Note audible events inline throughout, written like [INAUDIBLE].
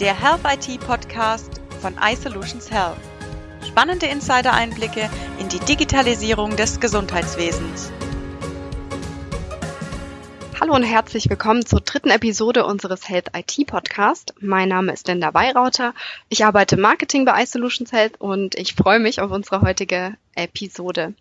der Health IT Podcast von iSolutions Health. Spannende Insider-Einblicke in die Digitalisierung des Gesundheitswesens. Hallo und herzlich willkommen zur dritten Episode unseres Health IT Podcast. Mein Name ist Linda Weirauter. Ich arbeite Marketing bei iSolutions Health und ich freue mich auf unsere heutige Episode.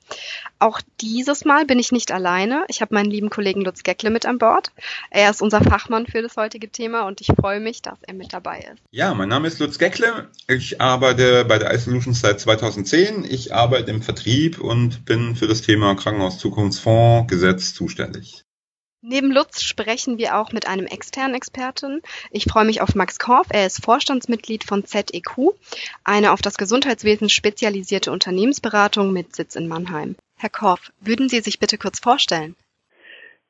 Auch dieses Mal bin ich nicht alleine. Ich habe meinen lieben Kollegen Lutz Geckle mit an Bord. Er ist unser Fachmann für das heutige Thema und ich freue mich, dass er mit dabei ist. Ja, mein Name ist Lutz Geckle. Ich arbeite bei der iSolutions seit 2010. Ich arbeite im Vertrieb und bin für das Thema Krankenhaus Gesetz zuständig. Neben Lutz sprechen wir auch mit einem externen Experten. Ich freue mich auf Max Korf. Er ist Vorstandsmitglied von ZEQ, eine auf das Gesundheitswesen spezialisierte Unternehmensberatung mit Sitz in Mannheim. Herr Korf, würden Sie sich bitte kurz vorstellen?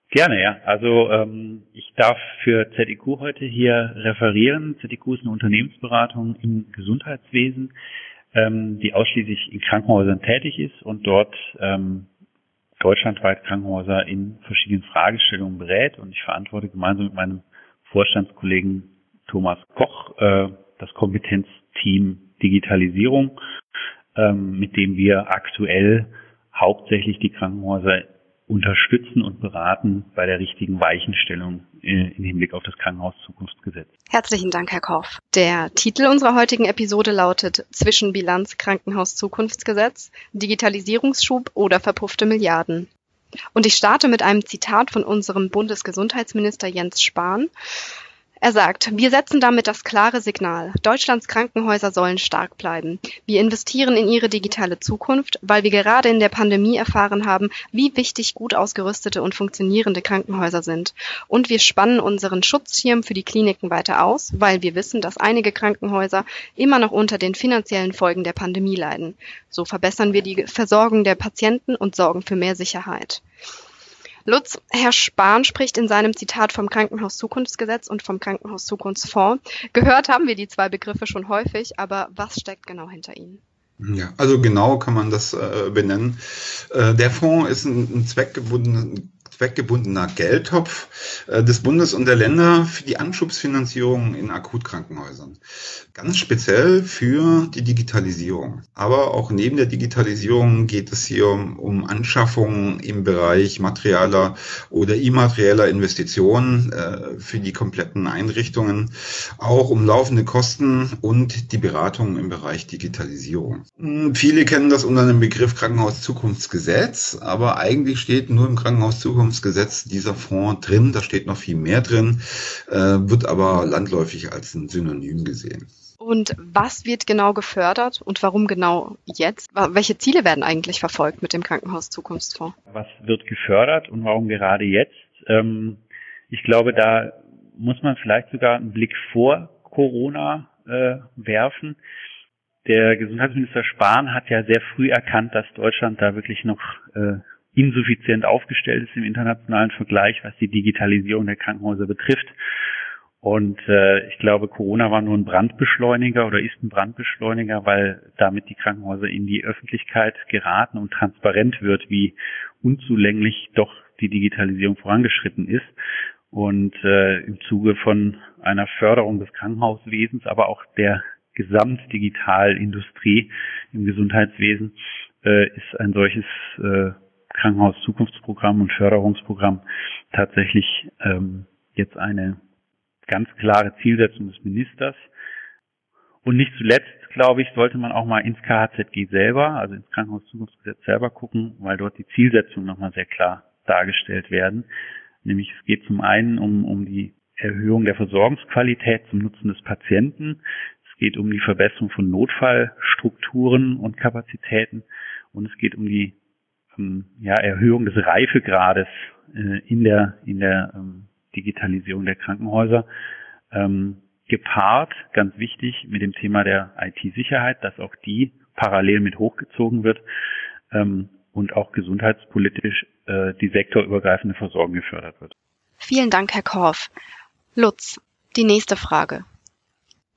Gerne, ja. Also ähm, ich darf für ZEQ heute hier referieren. ZEQ ist eine Unternehmensberatung im Gesundheitswesen, ähm, die ausschließlich in Krankenhäusern tätig ist und dort ähm, deutschlandweit Krankenhäuser in verschiedenen Fragestellungen berät. Und ich verantworte gemeinsam mit meinem Vorstandskollegen Thomas Koch äh, das Kompetenzteam Digitalisierung, ähm, mit dem wir aktuell hauptsächlich die Krankenhäuser unterstützen und beraten bei der richtigen Weichenstellung äh, im Hinblick auf das Krankenhauszukunftsgesetz. Herzlichen Dank, Herr Korf. Der Titel unserer heutigen Episode lautet Zwischenbilanz Krankenhauszukunftsgesetz, Digitalisierungsschub oder verpuffte Milliarden. Und ich starte mit einem Zitat von unserem Bundesgesundheitsminister Jens Spahn. Er sagt, wir setzen damit das klare Signal, Deutschlands Krankenhäuser sollen stark bleiben. Wir investieren in ihre digitale Zukunft, weil wir gerade in der Pandemie erfahren haben, wie wichtig gut ausgerüstete und funktionierende Krankenhäuser sind. Und wir spannen unseren Schutzschirm für die Kliniken weiter aus, weil wir wissen, dass einige Krankenhäuser immer noch unter den finanziellen Folgen der Pandemie leiden. So verbessern wir die Versorgung der Patienten und sorgen für mehr Sicherheit. Lutz, Herr Spahn spricht in seinem Zitat vom Krankenhauszukunftsgesetz und vom Krankenhauszukunftsfonds. Gehört haben wir die zwei Begriffe schon häufig, aber was steckt genau hinter ihnen? Ja, also genau kann man das äh, benennen. Äh, der Fonds ist ein, ein zweckgebunden, zweckgebundener Geldtopf äh, des Bundes und der Länder für die Anschubsfinanzierung in Akutkrankenhäusern. Ganz speziell für die Digitalisierung. Aber auch neben der Digitalisierung geht es hier um, um Anschaffungen im Bereich materieller oder immaterieller Investitionen äh, für die kompletten Einrichtungen, auch um laufende Kosten und die Beratung im Bereich Digitalisierung. Hm, viele kennen das unter dem Begriff Krankenhauszukunftsgesetz, aber eigentlich steht nur im Krankenhauszukunftsgesetz Einkommensgesetz dieser Fonds drin. Da steht noch viel mehr drin, äh, wird aber landläufig als ein Synonym gesehen. Und was wird genau gefördert und warum genau jetzt? Welche Ziele werden eigentlich verfolgt mit dem Krankenhaus Zukunftsfonds? Was wird gefördert und warum gerade jetzt? Ähm, ich glaube, da muss man vielleicht sogar einen Blick vor Corona äh, werfen. Der Gesundheitsminister Spahn hat ja sehr früh erkannt, dass Deutschland da wirklich noch äh, insuffizient aufgestellt ist im internationalen Vergleich, was die Digitalisierung der Krankenhäuser betrifft. Und äh, ich glaube, Corona war nur ein Brandbeschleuniger oder ist ein Brandbeschleuniger, weil damit die Krankenhäuser in die Öffentlichkeit geraten und transparent wird, wie unzulänglich doch die Digitalisierung vorangeschritten ist. Und äh, im Zuge von einer Förderung des Krankenhauswesens, aber auch der Gesamtdigitalindustrie im Gesundheitswesen äh, ist ein solches äh, Krankenhaus-Zukunftsprogramm und Förderungsprogramm tatsächlich ähm, jetzt eine ganz klare Zielsetzung des Ministers. Und nicht zuletzt, glaube ich, sollte man auch mal ins KHZG selber, also ins Krankenhauszukunftsgesetz selber gucken, weil dort die Zielsetzungen nochmal sehr klar dargestellt werden. Nämlich es geht zum einen um, um die Erhöhung der Versorgungsqualität zum Nutzen des Patienten. Es geht um die Verbesserung von Notfallstrukturen und Kapazitäten und es geht um die ja, Erhöhung des Reifegrades äh, in der, in der ähm, Digitalisierung der Krankenhäuser. Ähm, gepaart, ganz wichtig, mit dem Thema der IT-Sicherheit, dass auch die parallel mit hochgezogen wird ähm, und auch gesundheitspolitisch äh, die sektorübergreifende Versorgung gefördert wird. Vielen Dank, Herr Korf. Lutz, die nächste Frage.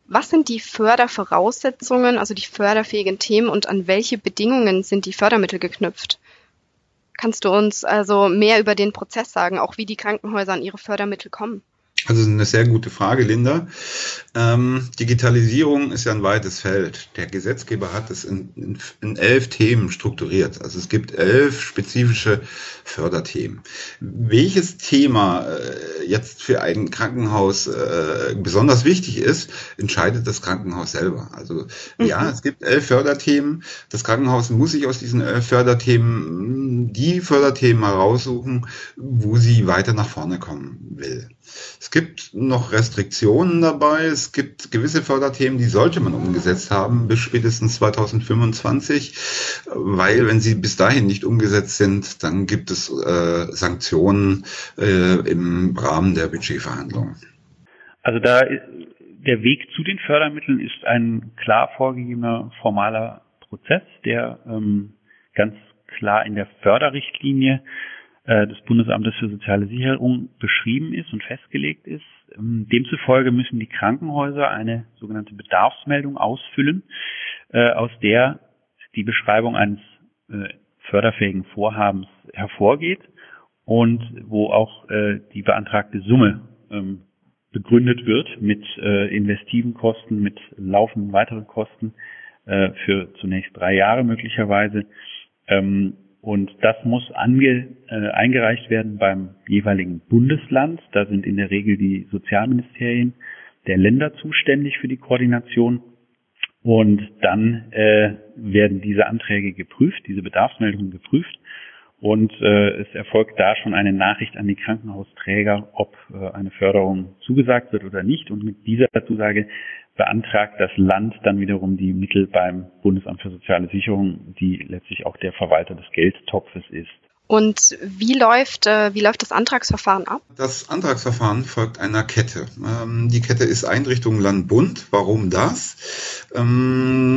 Was sind die Fördervoraussetzungen, also die förderfähigen Themen und an welche Bedingungen sind die Fördermittel geknüpft? Kannst du uns also mehr über den Prozess sagen, auch wie die Krankenhäuser an ihre Fördermittel kommen? Also eine sehr gute Frage, Linda. Ähm, Digitalisierung ist ja ein weites Feld. Der Gesetzgeber hat es in, in, in, elf Themen strukturiert. Also es gibt elf spezifische Förderthemen. Welches Thema äh, jetzt für ein Krankenhaus äh, besonders wichtig ist, entscheidet das Krankenhaus selber. Also mhm. ja, es gibt elf Förderthemen. Das Krankenhaus muss sich aus diesen elf Förderthemen die Förderthemen heraussuchen, wo sie weiter nach vorne kommen will. Es gibt noch Restriktionen dabei. Es gibt gewisse Förderthemen, die sollte man umgesetzt haben bis spätestens 2025, weil wenn sie bis dahin nicht umgesetzt sind, dann gibt es äh, Sanktionen äh, im Rahmen der Budgetverhandlungen. Also da der Weg zu den Fördermitteln ist ein klar vorgegebener formaler Prozess, der ähm, ganz klar in der Förderrichtlinie des Bundesamtes für soziale Sicherung beschrieben ist und festgelegt ist. Ähm, demzufolge müssen die Krankenhäuser eine sogenannte Bedarfsmeldung ausfüllen, äh, aus der die Beschreibung eines äh, förderfähigen Vorhabens hervorgeht und wo auch die beantragte Summe ähm, begründet wird mit investiven Kosten, mit laufenden weiteren Kosten für zunächst drei Jahre möglicherweise. Und das muss ange, äh, eingereicht werden beim jeweiligen Bundesland. Da sind in der Regel die Sozialministerien der Länder zuständig für die Koordination. Und dann äh, werden diese Anträge geprüft, diese Bedarfsmeldungen geprüft. Und äh, es erfolgt da schon eine Nachricht an die Krankenhausträger, ob äh, eine Förderung zugesagt wird oder nicht. Und mit dieser Zusage beantragt das Land dann wiederum die Mittel beim Bundesamt für soziale Sicherung, die letztlich auch der Verwalter des Geldtopfes ist. Und wie läuft, äh, wie läuft das Antragsverfahren ab? Das Antragsverfahren folgt einer Kette. Ähm, die Kette ist Einrichtung Land-Bund. Warum das?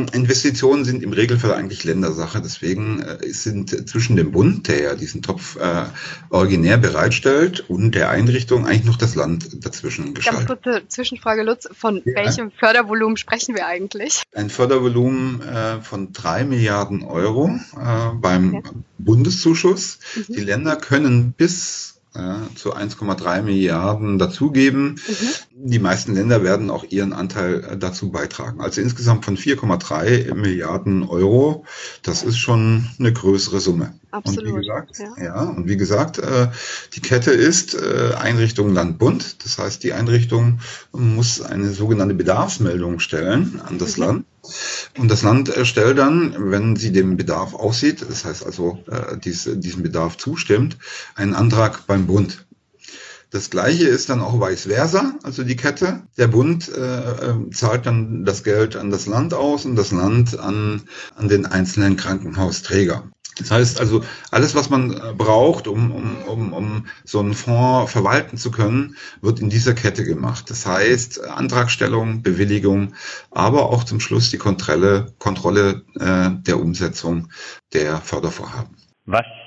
Investitionen sind im Regelfall eigentlich Ländersache. Deswegen äh, sind zwischen dem Bund, der ja diesen Topf äh, originär bereitstellt, und der Einrichtung eigentlich noch das Land dazwischen geschaltet. Ganz kurze Zwischenfrage, Lutz. Von ja. welchem Fördervolumen sprechen wir eigentlich? Ein Fördervolumen äh, von drei Milliarden Euro äh, beim okay. Bundeszuschuss. Mhm. Die Länder können bis ja, zu 1,3 Milliarden dazugeben. Mhm. Die meisten Länder werden auch ihren Anteil äh, dazu beitragen. Also insgesamt von 4,3 Milliarden Euro. Das ist schon eine größere Summe. Absolut. Und wie gesagt, ja. ja und wie gesagt, äh, die Kette ist äh, Einrichtung Land Bund. Das heißt, die Einrichtung muss eine sogenannte Bedarfsmeldung stellen an das mhm. Land. Und das Land erstellt dann, wenn sie dem Bedarf aussieht, das heißt also äh, dies, diesem Bedarf zustimmt, einen Antrag beim Bund. Das gleiche ist dann auch vice versa, also die Kette. Der Bund äh, äh zahlt dann das Geld an das Land aus und das Land an, an den einzelnen Krankenhausträger. Das heißt also, alles, was man äh, braucht, um, um, um, um so einen Fonds verwalten zu können, wird in dieser Kette gemacht. Das heißt, Antragstellung, Bewilligung, aber auch zum Schluss die Kontrolle, Kontrolle äh, der Umsetzung der Fördervorhaben. Was ähm,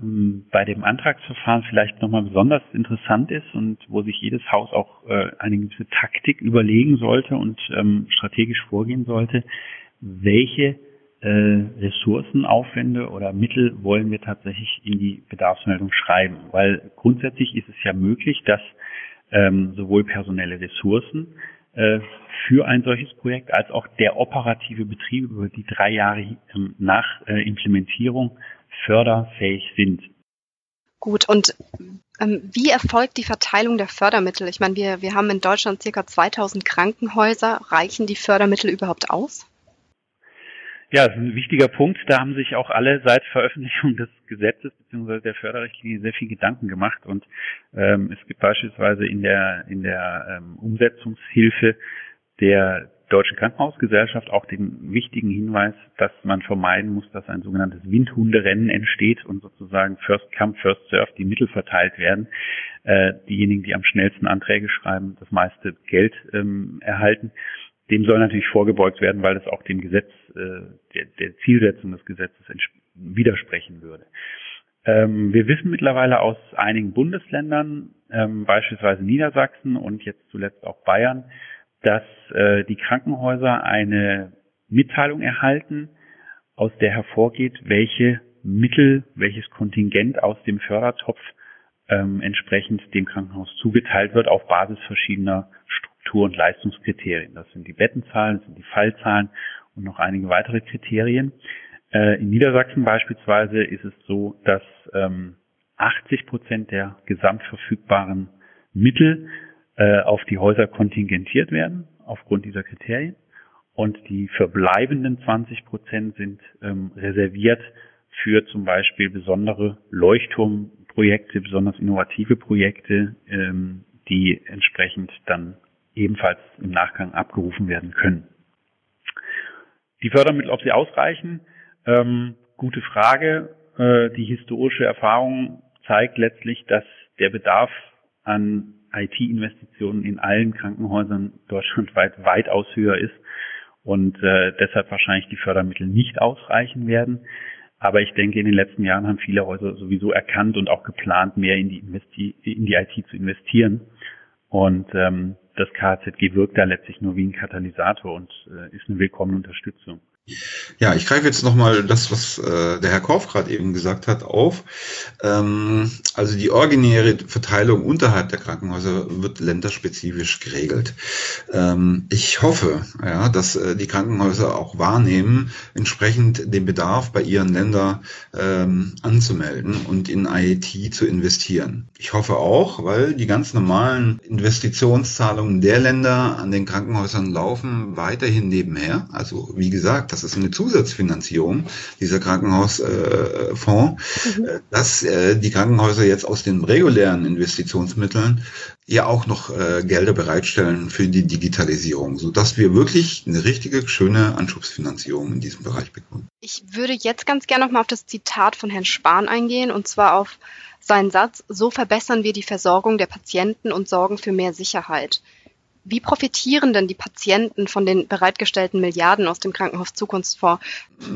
bei dem Antragsverfahren vielleicht nochmal besonders interessant ist und wo sich jedes Haus auch äh, eine gewisse Taktik überlegen sollte und ähm, strategisch vorgehen sollte, welche äh, Ressourcenaufwände oder Mittel wollen wir tatsächlich in die Bedarfsmeldung schreiben. Weil grundsätzlich ist es ja möglich, dass ähm, sowohl personelle Ressourcen äh, für ein solches Projekt als auch der operative Betrieb über die drei Jahre ähm, nach äh, Implementierung förderfähig sind. Gut, und ähm, wie erfolgt die Verteilung der Fördermittel? Ich meine, wir, wir haben in Deutschland circa 2000 Krankenhäuser. Reichen die Fördermittel überhaupt aus? Ja, das ist ein wichtiger Punkt. Da haben sich auch alle seit Veröffentlichung des Gesetzes bzw. der Förderrichtlinie sehr viel Gedanken gemacht. Und ähm, es gibt beispielsweise in der in der ähm, Umsetzungshilfe der Deutschen Krankenhausgesellschaft auch den wichtigen Hinweis, dass man vermeiden muss, dass ein sogenanntes Windhunderennen entsteht und sozusagen First Come, First Serve die Mittel verteilt werden. Äh, diejenigen, die am schnellsten Anträge schreiben, das meiste Geld ähm, erhalten dem soll natürlich vorgebeugt werden, weil das auch dem Gesetz, äh, der, der Zielsetzung des Gesetzes widersprechen würde. Ähm, wir wissen mittlerweile aus einigen Bundesländern, ähm, beispielsweise Niedersachsen und jetzt zuletzt auch Bayern, dass äh, die Krankenhäuser eine Mitteilung erhalten, aus der hervorgeht, welche Mittel, welches Kontingent aus dem Fördertopf ähm, entsprechend dem Krankenhaus zugeteilt wird auf Basis verschiedener Struktur- und Leistungskriterien. Das sind die Bettenzahlen, das sind die Fallzahlen und noch einige weitere Kriterien. Äh, in Niedersachsen beispielsweise ist es so, dass ähm, 80 Prozent der gesamtverfügbaren Mittel äh, auf die Häuser kontingentiert werden aufgrund dieser Kriterien und die verbleibenden 20 Prozent sind ähm, reserviert für zum Beispiel besondere Leuchtturmprojekte, besonders innovative Projekte, ähm, die entsprechend dann ebenfalls im Nachgang abgerufen werden können. Die Fördermittel, ob sie ausreichen, ähm, gute Frage. Äh, die historische Erfahrung zeigt letztlich, dass der Bedarf an IT-Investitionen in allen Krankenhäusern deutschlandweit weitaus höher ist und äh, deshalb wahrscheinlich die Fördermittel nicht ausreichen werden. Aber ich denke, in den letzten Jahren haben viele Häuser sowieso erkannt und auch geplant, mehr in die, Investi in die IT zu investieren. Und ähm, das KZG wirkt da letztlich nur wie ein Katalysator und äh, ist eine willkommene Unterstützung. Ja, ich greife jetzt nochmal das, was äh, der Herr Korf gerade eben gesagt hat, auf. Ähm, also die originäre Verteilung unterhalb der Krankenhäuser wird länderspezifisch geregelt. Ähm, ich hoffe, ja, dass äh, die Krankenhäuser auch wahrnehmen, entsprechend den Bedarf bei ihren Ländern ähm, anzumelden und in IET zu investieren. Ich hoffe auch, weil die ganz normalen Investitionszahlungen der Länder an den Krankenhäusern laufen weiterhin nebenher. Also wie gesagt, das ist eine Zusatzfinanzierung dieser Krankenhausfonds, äh, mhm. Äh, dass äh, die Krankenhäuser jetzt aus den regulären Investitionsmitteln ja auch noch äh, Gelder bereitstellen für die Digitalisierung, so dass wir wirklich eine richtige, schöne Anschubsfinanzierung in diesem Bereich bekommen. Ich würde jetzt ganz gerne noch mal auf das Zitat von Herrn Spahn eingehen, und zwar auf seinen Satz, so verbessern wir die Versorgung der Patienten und sorgen für mehr Sicherheit. Wie profitieren denn die Patienten von den bereitgestellten Milliarden aus dem Krankenhaus Zukunftsfonds?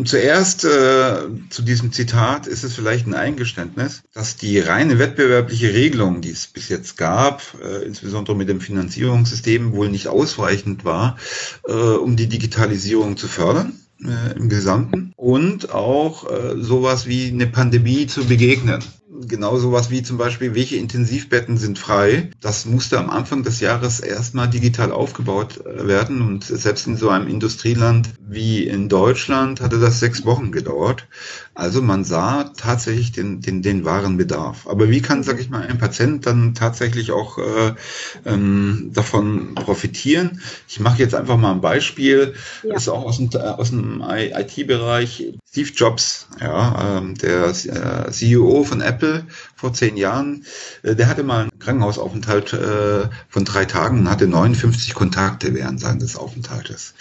Zuerst äh, zu diesem Zitat ist es vielleicht ein Eingeständnis, dass die reine wettbewerbliche Regelung, die es bis jetzt gab, äh, insbesondere mit dem Finanzierungssystem, wohl nicht ausreichend war, äh, um die Digitalisierung zu fördern äh, im Gesamten und auch äh, sowas wie eine Pandemie zu begegnen genau sowas wie zum Beispiel, welche Intensivbetten sind frei. Das musste am Anfang des Jahres erstmal digital aufgebaut äh, werden und selbst in so einem Industrieland wie in Deutschland hatte das sechs Wochen gedauert. Also man sah tatsächlich den, den, den wahren Bedarf. Aber wie kann, sag ich mal, ein Patient dann tatsächlich auch äh, ähm, davon profitieren? Ich mache jetzt einfach mal ein Beispiel. Ja. Das ist auch aus dem, aus dem IT-Bereich. Steve Jobs, ja, ähm, der äh, CEO von Apple vor zehn Jahren, äh, der hatte mal einen Krankenhausaufenthalt äh, von drei Tagen und hatte 59 Kontakte während seines Aufenthaltes.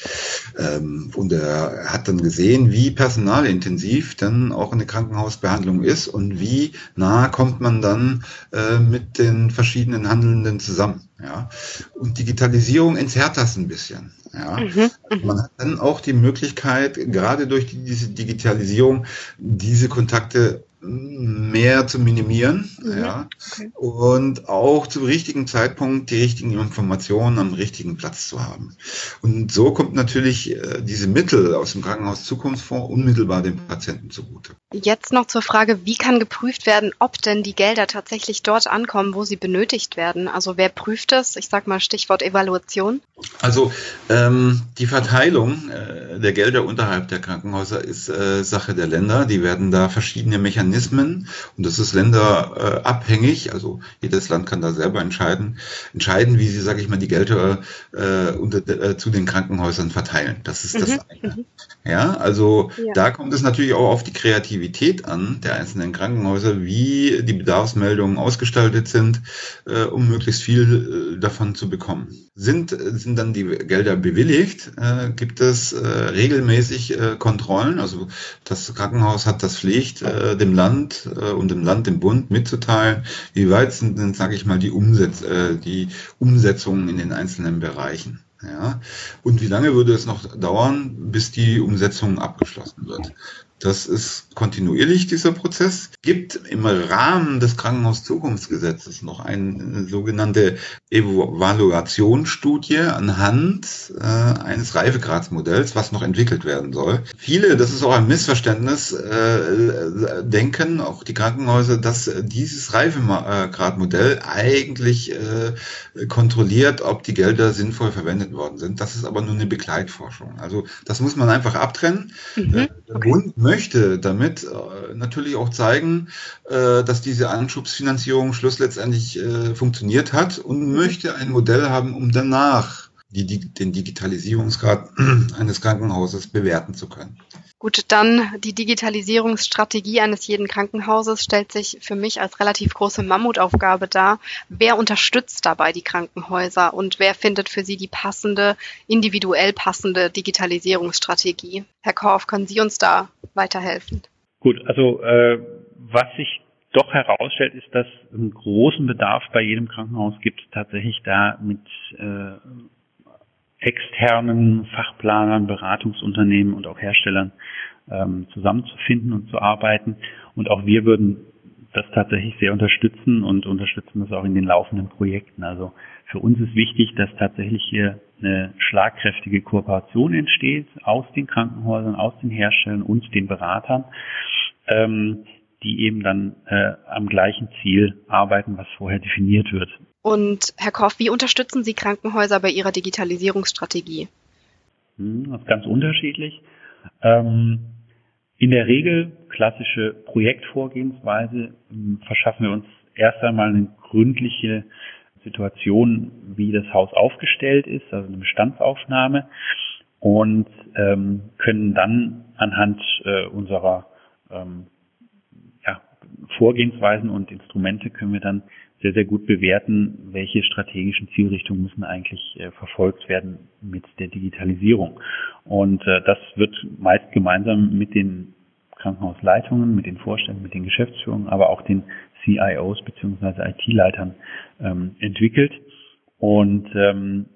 Ähm, und er hat dann gesehen, wie personalintensiv dann auch eine Krankenhausbehandlung ist und wie nah kommt man dann äh, mit den verschiedenen Handelnden zusammen. Ja. Und Digitalisierung entzerrt das ein bisschen. Ja. Mhm, mhm, Man hat dann auch die Möglichkeit, gerade durch die, diese Digitalisierung, diese Kontakte mehr zu minimieren mhm. ja, okay. und auch zum richtigen Zeitpunkt die richtigen Informationen am richtigen Platz zu haben. Und so kommt natürlich äh, diese Mittel aus dem Krankenhaus Zukunftsfonds unmittelbar dem Patienten zugute. Jetzt noch zur Frage, wie kann geprüft werden, ob denn die Gelder tatsächlich dort ankommen, wo sie benötigt werden? Also wer prüft das? Ich sage mal Stichwort Evaluation. Also ähm, die Verteilung äh, der Gelder unterhalb der Krankenhäuser ist äh, Sache der Länder. Die werden da verschiedene Mechanismen Mechanismen und das ist länderabhängig. Also jedes Land kann da selber entscheiden, entscheiden, wie sie, sage ich mal, die Gelder äh, unter, äh, zu den Krankenhäusern verteilen. Das ist das mhm. eine. Ja, also ja. da kommt es natürlich auch auf die Kreativität an der einzelnen Krankenhäuser, wie die Bedarfsmeldungen ausgestaltet sind, äh, um möglichst viel äh, davon zu bekommen. Sind, sind dann die Gelder bewilligt, äh, gibt es äh, regelmäßig Kontrollen. Also das Krankenhaus hat das Pflicht, dem Land äh, und dem Land, dem Bund mitzuteilen, wie weit sind denn, sage ich mal, die, Umsetz äh, die Umsetzungen in den einzelnen Bereichen. Ja, und wie lange würde es noch dauern, bis die Umsetzung abgeschlossen wird? Das ist kontinuierlich dieser Prozess. Gibt im Rahmen des Krankenhauszukunftsgesetzes noch eine sogenannte Evaluationsstudie anhand äh, eines Reifegradsmodells, was noch entwickelt werden soll. Viele, das ist auch ein Missverständnis, äh, denken, auch die Krankenhäuser, dass dieses Reifegradmodell eigentlich äh, kontrolliert, ob die Gelder sinnvoll verwendet worden sind. Das ist aber nur eine Begleitforschung. Also das muss man einfach abtrennen. Mhm, äh, der okay. Bund möchte damit äh, natürlich auch zeigen, äh, dass diese Anschubsfinanzierung Schluss letztendlich äh, funktioniert hat und mhm. möchte ein Modell haben, um danach die, die, den Digitalisierungsgrad [CLEARS THROAT] eines Krankenhauses bewerten zu können. Gut, dann die Digitalisierungsstrategie eines jeden Krankenhauses stellt sich für mich als relativ große Mammutaufgabe dar. Wer unterstützt dabei die Krankenhäuser und wer findet für sie die passende, individuell passende Digitalisierungsstrategie? Herr Korf, können Sie uns da weiterhelfen? Gut, also äh, was sich doch herausstellt, ist, dass es einen großen Bedarf bei jedem Krankenhaus gibt, tatsächlich da mit äh, externen Fachplanern, Beratungsunternehmen und auch Herstellern ähm, zusammenzufinden und zu arbeiten. Und auch wir würden das tatsächlich sehr unterstützen und unterstützen das auch in den laufenden Projekten. Also für uns ist wichtig, dass tatsächlich hier eine schlagkräftige Kooperation entsteht aus den Krankenhäusern, aus den Herstellern und den Beratern, ähm, die eben dann äh, am gleichen Ziel arbeiten, was vorher definiert wird. Und Herr Koff, wie unterstützen Sie Krankenhäuser bei ihrer Digitalisierungsstrategie? Hm, das ist ganz unterschiedlich. Ähm, in der Regel klassische Projektvorgehensweise ähm, verschaffen wir uns erst einmal eine gründliche Situation, wie das Haus aufgestellt ist, also eine Bestandsaufnahme und ähm, können dann anhand äh, unserer ähm, ja, Vorgehensweisen und Instrumente können wir dann sehr, sehr gut bewerten, welche strategischen Zielrichtungen müssen eigentlich äh, verfolgt werden mit der Digitalisierung. Und äh, das wird meist gemeinsam mit den Krankenhausleitungen, mit den Vorständen, mit den Geschäftsführungen, aber auch den CIOs beziehungsweise IT-Leitern ähm, entwickelt. Und ähm,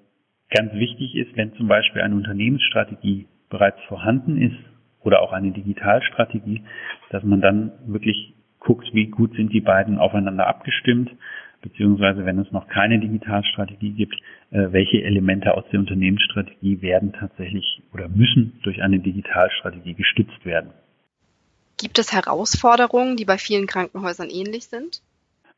ganz wichtig ist, wenn zum Beispiel eine Unternehmensstrategie bereits vorhanden ist oder auch eine Digitalstrategie, dass man dann wirklich guckt, wie gut sind die beiden aufeinander abgestimmt, beziehungsweise wenn es noch keine Digitalstrategie gibt, äh, welche Elemente aus der Unternehmensstrategie werden tatsächlich oder müssen durch eine Digitalstrategie gestützt werden. Gibt es Herausforderungen, die bei vielen Krankenhäusern ähnlich sind?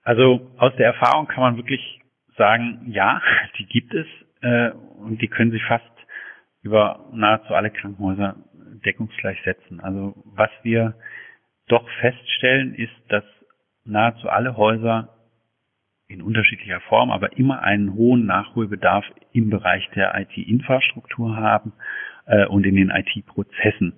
Also aus der Erfahrung kann man wirklich sagen, ja, die gibt es äh, und die können sich fast über nahezu alle Krankenhäuser deckungsgleich setzen. Also was wir doch feststellen, ist, dass nahezu alle Häuser in unterschiedlicher Form, aber immer einen hohen Nachholbedarf im Bereich der IT-Infrastruktur haben äh, und in den IT-Prozessen,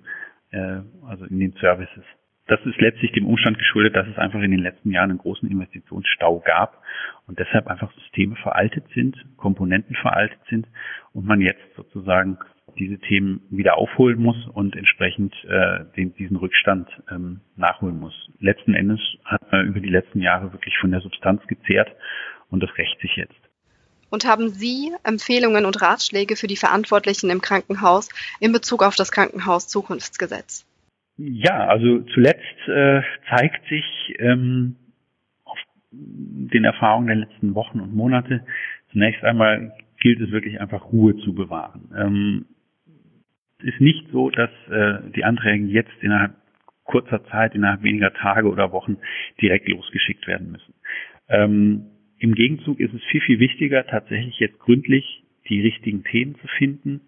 äh, also in den Services. Das ist letztlich dem Umstand geschuldet, dass es einfach in den letzten Jahren einen großen Investitionsstau gab und deshalb einfach Systeme veraltet sind, Komponenten veraltet sind und man jetzt sozusagen diese Themen wieder aufholen muss und entsprechend äh, den, diesen Rückstand ähm, nachholen muss. Letzten Endes hat man über die letzten Jahre wirklich von der Substanz gezehrt und das rächt sich jetzt. Und haben Sie Empfehlungen und Ratschläge für die Verantwortlichen im Krankenhaus in Bezug auf das Krankenhaus-Zukunftsgesetz? Ja, also zuletzt äh, zeigt sich ähm, auf den Erfahrungen der letzten Wochen und Monate zunächst einmal gilt es wirklich einfach Ruhe zu bewahren. Ähm, ist nicht so, dass äh, die Anträge jetzt innerhalb kurzer Zeit, innerhalb weniger Tage oder Wochen direkt losgeschickt werden müssen. Ähm, Im Gegenzug ist es viel, viel wichtiger, tatsächlich jetzt gründlich die richtigen Themen zu finden,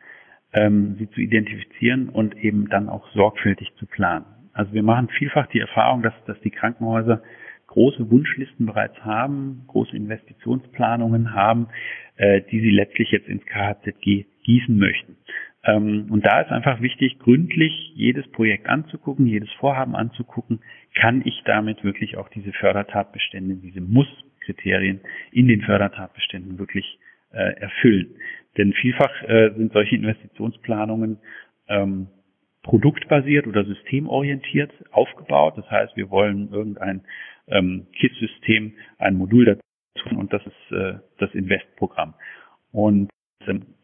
ähm, sie zu identifizieren und eben dann auch sorgfältig zu planen. Also wir machen vielfach die Erfahrung, dass, dass die Krankenhäuser große Wunschlisten bereits haben, große Investitionsplanungen haben, äh, die sie letztlich jetzt ins KHZG gießen möchten. Ähm, und da ist einfach wichtig, gründlich jedes Projekt anzugucken, jedes Vorhaben anzugucken. Kann ich damit wirklich auch diese Fördertatbestände, diese Muss-Kriterien in den Fördertatbeständen wirklich äh, erfüllen? Denn vielfach äh, sind solche Investitionsplanungen ähm, produktbasiert oder systemorientiert aufgebaut. Das heißt, wir wollen irgendein ähm, KISS-System, ein Modul dazu und das ist äh, das Invest-Programm. Und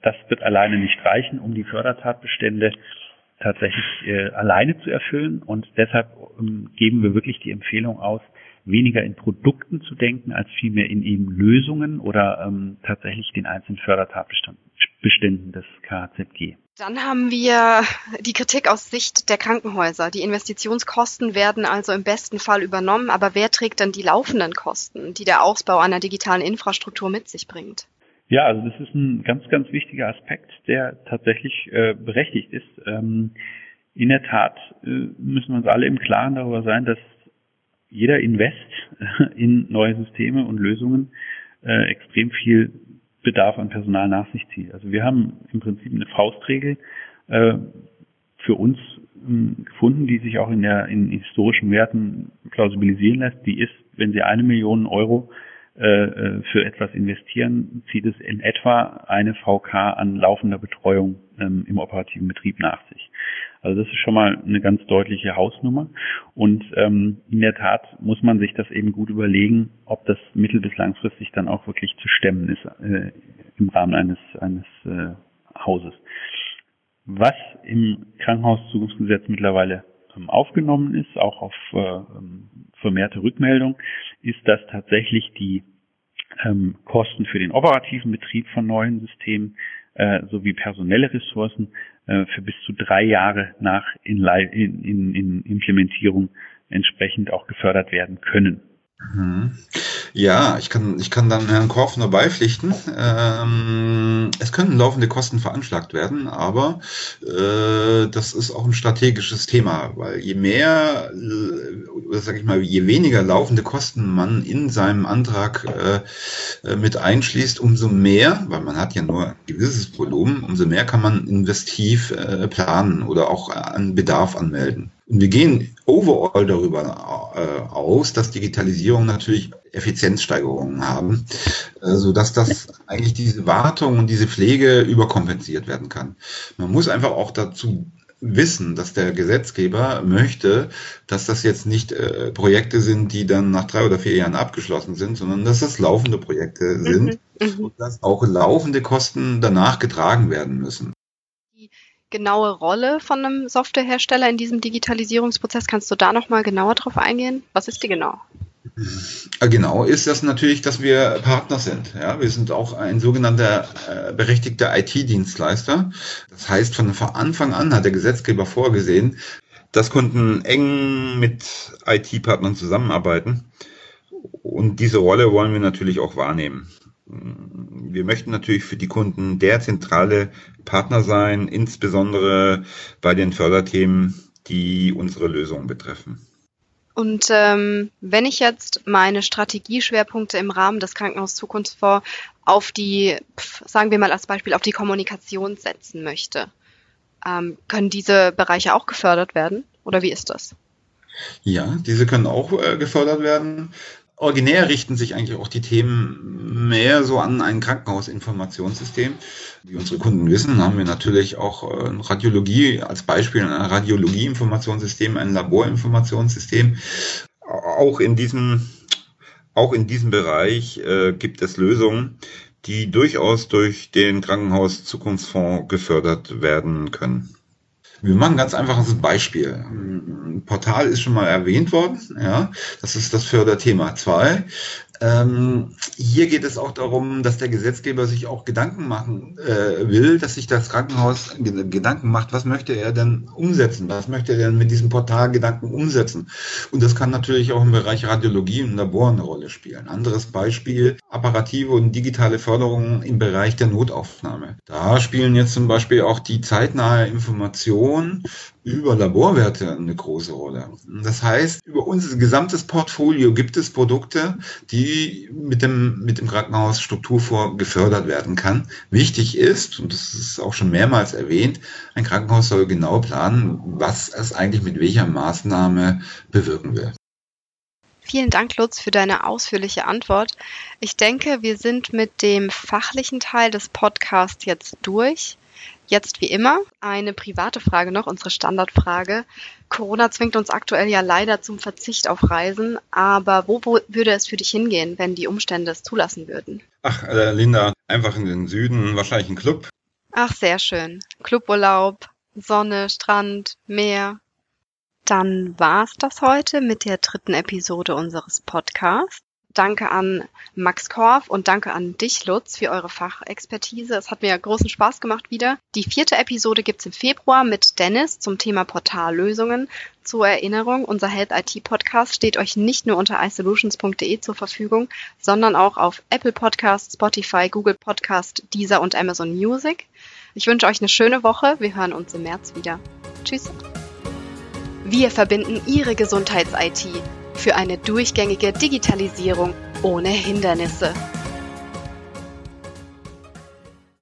das wird alleine nicht reichen, um die Fördertatbestände tatsächlich äh, alleine zu erfüllen und deshalb ähm, geben wir wirklich die Empfehlung aus, weniger in Produkten zu denken, als vielmehr in eben Lösungen oder ähm, tatsächlich den einzelnen Fördertatbeständen des KZG. Dann haben wir die Kritik aus Sicht der Krankenhäuser. Die Investitionskosten werden also im besten Fall übernommen, aber wer trägt dann die laufenden Kosten, die der Ausbau einer digitalen Infrastruktur mit sich bringt? Ja, also das ist ein ganz, ganz wichtiger Aspekt, der tatsächlich äh, berechtigt ist. Ähm, in der Tat äh, müssen wir uns alle im Klaren darüber sein, dass jeder Invest in neue Systeme und Lösungen äh, extrem viel Bedarf an Personal nach sich zieht. Also wir haben im Prinzip eine Faustregel äh, für uns äh, gefunden, die sich auch in der in historischen Werten plausibilisieren lässt. Die ist, wenn Sie eine Million Euro äh, äh für etwas investieren, zieht es in etwa eine VK an laufender Betreuung ähm, im operativen Betrieb nach sich. Also das ist schon mal eine ganz deutliche Hausnummer. Und ähm, in der Tat muss man sich das eben gut überlegen, ob das mittel- bis langfristig dann auch wirklich zu stemmen ist äh, im Rahmen eines, eines äh, Hauses. Was im Krankenhauszugangsgesetz mittlerweile aufgenommen ist, auch auf äh, ähm, vermehrte Rückmeldung, ist, dass tatsächlich die ähm, Kosten für den operativen Betrieb von neuen Systemen äh, sowie personelle Ressourcen äh, für bis zu drei Jahre nach Implementierung entsprechend auch gefördert werden können. Mhm. Ja, ich kann, ich kann dann Herrn Korf nur beipflichten. Ähm, es können laufende Kosten veranschlagt werden, aber das ist auch ein strategisches Thema, weil je mehr, äh, sag ich mal, je weniger laufende Kosten man in seinem Antrag äh, mit einschließt, umso mehr, weil man hat ja nur ein gewisses Volumen, umso mehr kann man investiv äh, planen oder auch an Bedarf anmelden. Und wir gehen overall darüber äh, aus, dass Digitalisierung natürlich Effizienzsteigerungen haben, äh, so dass das eigentlich diese Wartung und diese Pflege überkompensiert werden kann. Man muss einfach auch dazu wissen, dass der Gesetzgeber möchte, dass das jetzt nicht äh, Projekte sind, die dann nach drei oder vier Jahren abgeschlossen sind, sondern dass das laufende Projekte mhm. sind mhm. und dass auch laufende Kosten danach getragen werden müssen genaue Rolle von einem Softwarehersteller in diesem Digitalisierungsprozess? Kannst du da nochmal genauer drauf eingehen? Was ist die genau? Äh, genau ist das natürlich, dass wir Partner sind. Ja, wir sind auch ein sogenannter äh, berechtigter IT-Dienstleister. Das heißt, von Anfang an hat der Gesetzgeber vorgesehen, dass Kunden eng mit IT-Partnern zusammenarbeiten. Und diese Rolle wollen wir natürlich auch wahrnehmen. Wir möchten natürlich für die Kunden der zentrale Partner sein, insbesondere bei den Förderthemen, die unsere Lösung betreffen. Und ähm, wenn ich jetzt meine Strategieschwerpunkte im Rahmen des Krankenhaus Zukunftsfonds auf die, sagen wir mal als Beispiel, auf die Kommunikation setzen möchte, ähm, können diese Bereiche auch gefördert werden? Oder wie ist das? Ja, diese können auch äh, gefördert werden. Originär richten sich eigentlich auch die Themen mehr so an ein Krankenhausinformationssystem. Wie unsere Kunden wissen, haben wir natürlich auch äh, Radiologie als Beispiel, ein Radiologieinformationssystem, ein Laborinformationssystem. Auch in diesem, auch in diesem Bereich äh, gibt es Lösungen, die durchaus durch den Krankenhaus Zukunftsfonds gefördert werden können. Wir machen ganz einfaches Beispiel. Ein Portal ist schon mal erwähnt worden. Ja, das ist das Förderthema 2. Ähm, hier geht es auch darum, dass der Gesetzgeber sich auch Gedanken machen äh, will, dass sich das Krankenhaus Gedanken macht, was möchte er denn umsetzen, was möchte er denn mit diesem Portal Gedanken umsetzen. Und das kann natürlich auch im Bereich Radiologie und Labor eine Rolle spielen. Anderes Beispiel, apparative und digitale Förderung im Bereich der Notaufnahme. Da spielen jetzt zum Beispiel auch die zeitnahe Information über Laborwerte eine große Rolle. Das heißt, über unser gesamtes Portfolio gibt es Produkte, die mit dem, mit dem Krankenhaus Strukturfonds gefördert werden kann. Wichtig ist, und das ist auch schon mehrmals erwähnt, ein Krankenhaus soll genau planen, was es eigentlich mit welcher Maßnahme bewirken will. Vielen Dank, Lutz, für deine ausführliche Antwort. Ich denke, wir sind mit dem fachlichen Teil des Podcasts jetzt durch. Jetzt wie immer eine private Frage noch, unsere Standardfrage. Corona zwingt uns aktuell ja leider zum Verzicht auf Reisen, aber wo, wo würde es für dich hingehen, wenn die Umstände es zulassen würden? Ach, äh, Linda, einfach in den Süden, wahrscheinlich ein Club. Ach, sehr schön. Cluburlaub, Sonne, Strand, Meer. Dann war's das heute mit der dritten Episode unseres Podcasts. Danke an Max Korf und danke an dich, Lutz, für eure Fachexpertise. Es hat mir großen Spaß gemacht wieder. Die vierte Episode gibt's im Februar mit Dennis zum Thema Portallösungen. Zur Erinnerung, unser Health IT Podcast steht euch nicht nur unter isolutions.de zur Verfügung, sondern auch auf Apple Podcast, Spotify, Google Podcast, Deezer und Amazon Music. Ich wünsche euch eine schöne Woche. Wir hören uns im März wieder. Tschüss. Wir verbinden Ihre Gesundheits-IT für eine durchgängige Digitalisierung ohne Hindernisse.